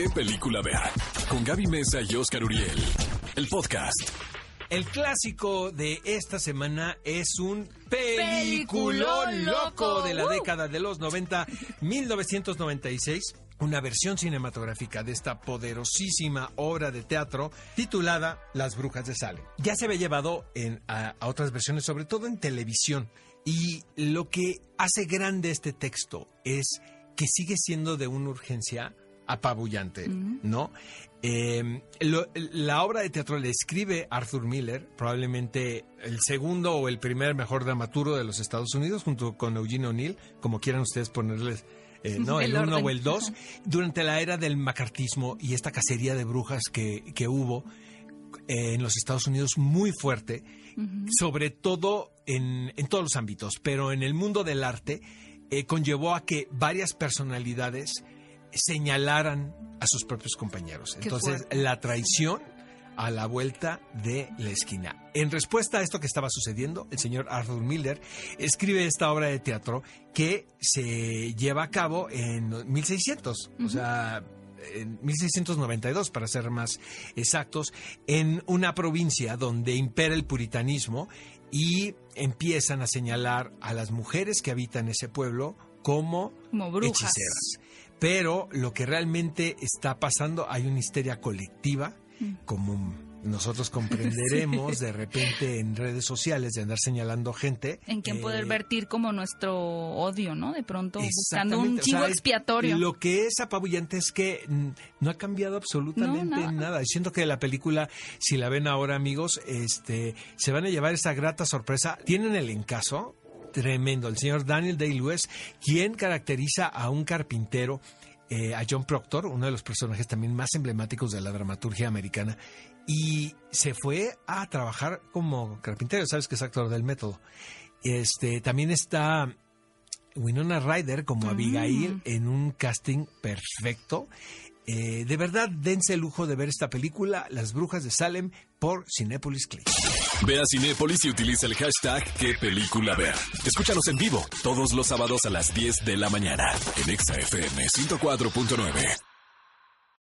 ¿Qué película ver? Con Gaby Mesa y Oscar Uriel. El podcast. El clásico de esta semana es un peliculón loco loco. de la ¡Uh! década de los 90, 1996. Una versión cinematográfica de esta poderosísima obra de teatro titulada Las Brujas de Salem. Ya se había llevado en- a, a otras versiones, sobre todo en televisión. Y lo que hace grande este texto es que sigue siendo de una urgencia apabullante, ¿no? Eh, lo- la obra de teatro le escribe Arthur Miller, probablemente el segundo o el primer mejor dramaturgo de los Estados Unidos, junto con Eugene O'Neill, como quieran ustedes ponerles, eh, ¿no? El El uno o el dos, durante la era del macartismo y esta cacería de brujas que, que hubo eh, en los Estados Unidos muy fuerte, sobre todo en, en todos los ámbitos, pero en el mundo del arte eh, conllevó a que varias personalidades señalaran a sus propios compañeros. Entonces, la traición a la vuelta de la esquina. En respuesta a esto que estaba sucediendo, el señor Arthur Miller escribe esta obra de teatro que se lleva a cabo en 1600, o sea, en 1692 para ser más exactos, en una provincia donde impera el puritanismo y empiezan a señalar a las mujeres que habitan ese pueblo como, Como brujas. hechiceras. Pero lo que realmente está pasando, hay una histeria colectiva, Mm. como nosotros comprenderemos de repente en redes sociales de andar señalando gente. En quien eh, poder vertir como nuestro odio, ¿no? De pronto buscando un o chivo sea, expiatorio. Lo que es apabullante es que no ha cambiado absolutamente No, nada. nada. Siento que la película, si la ven ahora, amigos, este, se van a llevar esa grata sorpresa. Tienen el encaso tremendo. El señor Daniel Day-Lewis, quien caracteriza a un carpintero. eh, a John Proctor, uno de los personajes también más emblemáticos de la dramaturgia americana, y se fue a trabajar como carpintero, sabes que es actor del método. Este, también está Winona Ryder como Abigail en un casting perfecto. Eh, de verdad, dense el lujo de ver esta película, Las Brujas de Salem, por Cinepolis Click. Ve a Cinépolis y utiliza el hashtag ¿Qué película ver? Escúchanos en vivo todos los sábados a las 10 de la mañana en Exa FM 104.9.